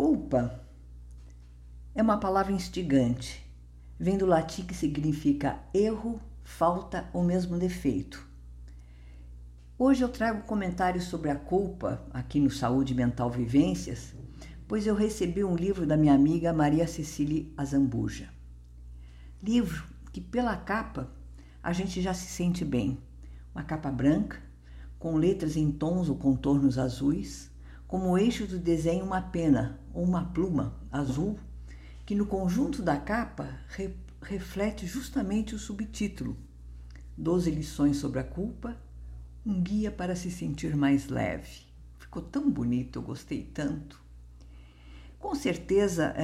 Culpa é uma palavra instigante. Vem do latim que significa erro, falta ou mesmo defeito. Hoje eu trago comentários sobre a culpa aqui no Saúde Mental Vivências, pois eu recebi um livro da minha amiga Maria Cecília Azambuja. Livro que pela capa a gente já se sente bem. Uma capa branca, com letras em tons ou contornos azuis, como eixo do desenho uma pena ou uma pluma azul, que no conjunto da capa re reflete justamente o subtítulo: Doze lições sobre a culpa um guia para se sentir mais leve. Ficou tão bonito, eu gostei tanto. Com certeza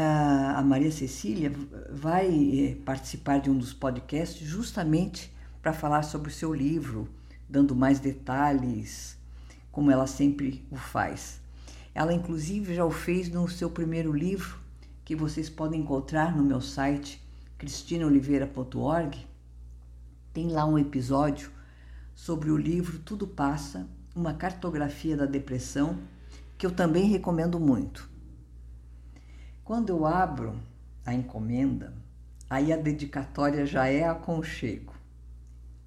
a Maria Cecília vai eh, participar de um dos podcasts justamente para falar sobre o seu livro, dando mais detalhes, como ela sempre o faz. Ela, inclusive, já o fez no seu primeiro livro, que vocês podem encontrar no meu site cristinaoliveira.org. Tem lá um episódio sobre o livro Tudo Passa, uma cartografia da depressão, que eu também recomendo muito. Quando eu abro a encomenda, aí a dedicatória já é aconchego.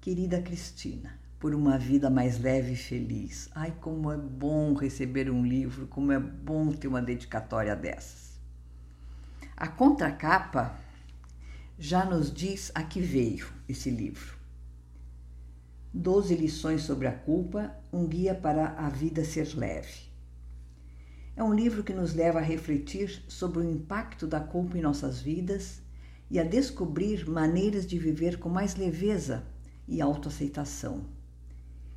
Querida Cristina, por uma vida mais leve e feliz. Ai, como é bom receber um livro, como é bom ter uma dedicatória dessas. A contracapa já nos diz a que veio esse livro. Doze lições sobre a culpa, um guia para a vida ser leve. É um livro que nos leva a refletir sobre o impacto da culpa em nossas vidas e a descobrir maneiras de viver com mais leveza e autoaceitação.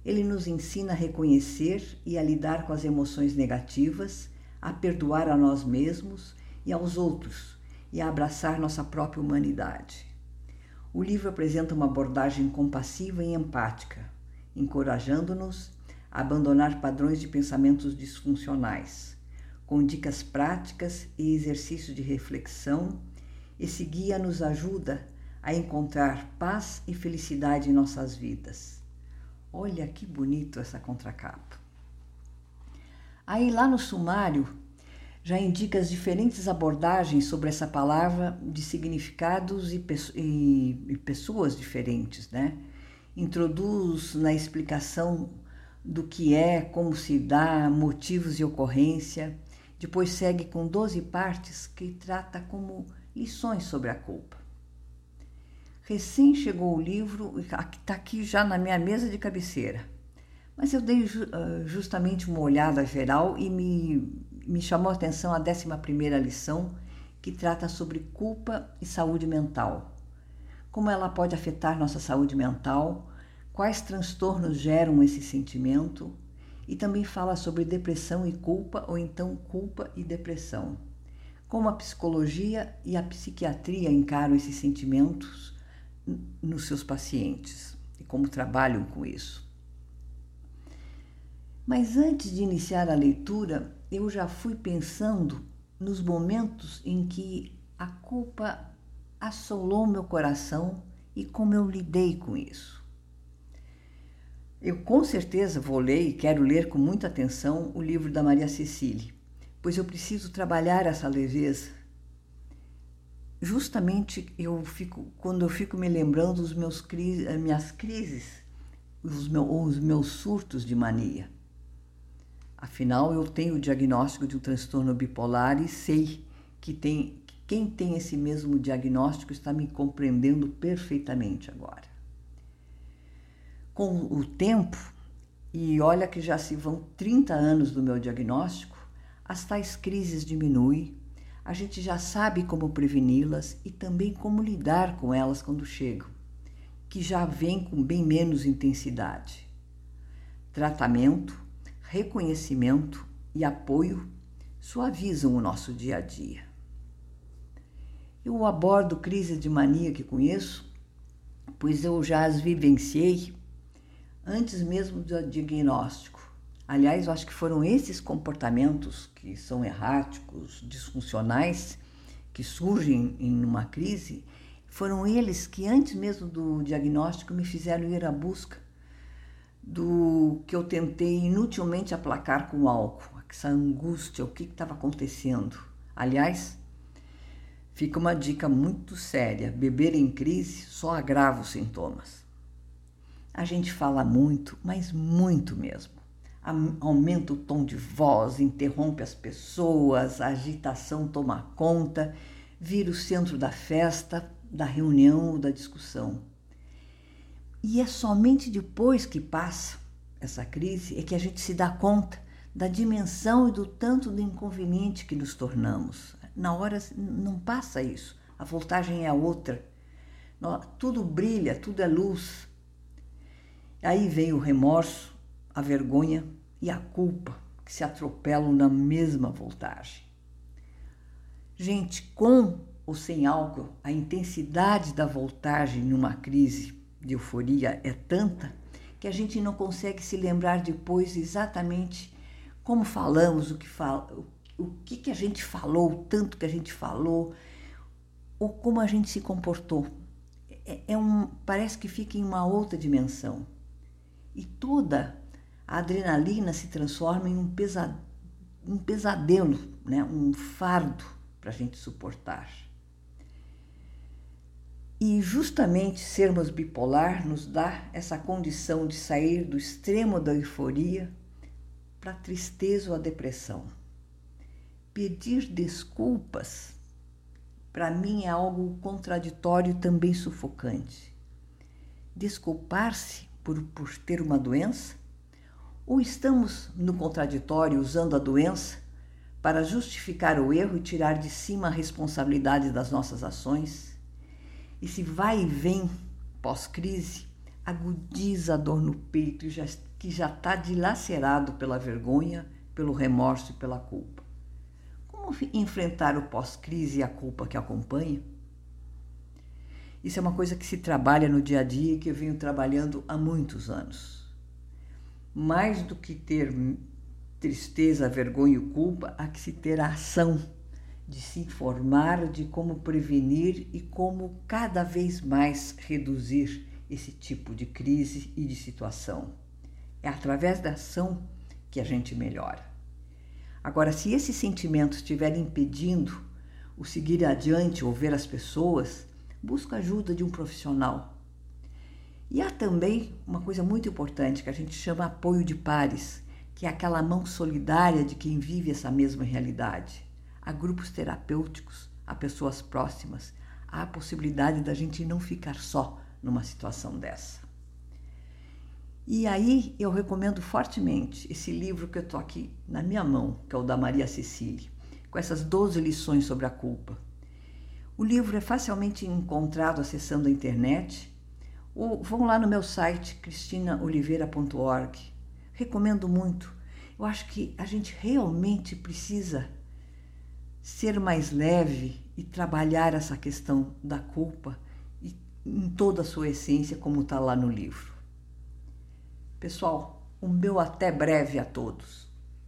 Ele nos ensina a reconhecer e a lidar com as emoções negativas, a perdoar a nós mesmos e aos outros e a abraçar nossa própria humanidade. O livro apresenta uma abordagem compassiva e empática, encorajando-nos a abandonar padrões de pensamentos disfuncionais, com dicas práticas e exercícios de reflexão. Esse guia nos ajuda a encontrar paz e felicidade em nossas vidas. Olha que bonito essa contracapa. Aí lá no sumário já indica as diferentes abordagens sobre essa palavra de significados e, e, e pessoas diferentes, né? Introduz na explicação do que é, como se dá, motivos e ocorrência. Depois segue com 12 partes que trata como lições sobre a culpa. Recém chegou o livro, está aqui já na minha mesa de cabeceira. Mas eu dei justamente uma olhada geral e me me chamou a atenção a 11 lição, que trata sobre culpa e saúde mental. Como ela pode afetar nossa saúde mental, quais transtornos geram esse sentimento, e também fala sobre depressão e culpa, ou então culpa e depressão. Como a psicologia e a psiquiatria encaram esses sentimentos nos seus pacientes e como trabalham com isso. Mas antes de iniciar a leitura, eu já fui pensando nos momentos em que a culpa assolou meu coração e como eu lidei com isso. Eu com certeza vou ler e quero ler com muita atenção o livro da Maria Cecília, pois eu preciso trabalhar essa leveza. Justamente eu fico quando eu fico me lembrando dos meus minhas crises, os meus, os meus surtos de mania. Afinal, eu tenho o diagnóstico de um transtorno bipolar e sei que tem, quem tem esse mesmo diagnóstico está me compreendendo perfeitamente agora. Com o tempo, e olha que já se vão 30 anos do meu diagnóstico, as tais crises diminuem, a gente já sabe como preveni-las e também como lidar com elas quando chegam, que já vem com bem menos intensidade. Tratamento, reconhecimento e apoio suavizam o nosso dia a dia. Eu abordo crises de mania que conheço, pois eu já as vivenciei antes mesmo do diagnóstico. Aliás, eu acho que foram esses comportamentos que são erráticos, disfuncionais, que surgem em uma crise, foram eles que antes mesmo do diagnóstico me fizeram ir à busca do que eu tentei inutilmente aplacar com álcool, essa angústia, o que estava acontecendo, Aliás, fica uma dica muito séria: beber em crise só agrava os sintomas. A gente fala muito, mas muito mesmo. Aumenta o tom de voz, interrompe as pessoas, a agitação toma conta, vira o centro da festa, da reunião ou da discussão. E é somente depois que passa essa crise é que a gente se dá conta da dimensão e do tanto de inconveniente que nos tornamos. Na hora não passa isso, a voltagem é outra. Tudo brilha, tudo é luz. Aí vem o remorso, a vergonha e a culpa que se atropelam na mesma voltagem. Gente, com ou sem álcool, a intensidade da voltagem numa crise de euforia é tanta que a gente não consegue se lembrar depois exatamente como falamos, o que, fala, o que, que a gente falou, o tanto que a gente falou, ou como a gente se comportou. É, é um, parece que fica em uma outra dimensão. E toda a adrenalina se transforma em um, pesa, um pesadelo, né? um fardo para a gente suportar. E justamente sermos bipolar nos dá essa condição de sair do extremo da euforia para a tristeza ou a depressão. Pedir desculpas, para mim, é algo contraditório e também sufocante. Desculpar-se por, por ter uma doença? Ou estamos no contraditório usando a doença para justificar o erro e tirar de cima a responsabilidade das nossas ações? E se vai e vem pós-crise, agudiza a dor no peito que já está dilacerado pela vergonha, pelo remorso e pela culpa. Como enfrentar o pós-crise e a culpa que acompanha? Isso é uma coisa que se trabalha no dia a dia e que eu venho trabalhando há muitos anos. Mais do que ter tristeza, vergonha e culpa, há que se ter a ação de se informar de como prevenir e como cada vez mais reduzir esse tipo de crise e de situação. É através da ação que a gente melhora. Agora, se esses sentimentos estiverem impedindo o seguir adiante ou ver as pessoas, busca a ajuda de um profissional. E há também uma coisa muito importante que a gente chama apoio de pares, que é aquela mão solidária de quem vive essa mesma realidade. Há grupos terapêuticos, há pessoas próximas, há a possibilidade da gente não ficar só numa situação dessa. E aí eu recomendo fortemente esse livro que eu estou aqui na minha mão, que é o da Maria Cecília, com essas 12 lições sobre a culpa. O livro é facilmente encontrado acessando a internet ou vão lá no meu site cristinaoliveira.org. Recomendo muito. Eu acho que a gente realmente precisa ser mais leve e trabalhar essa questão da culpa em toda a sua essência, como está lá no livro. Pessoal, o meu até breve a todos.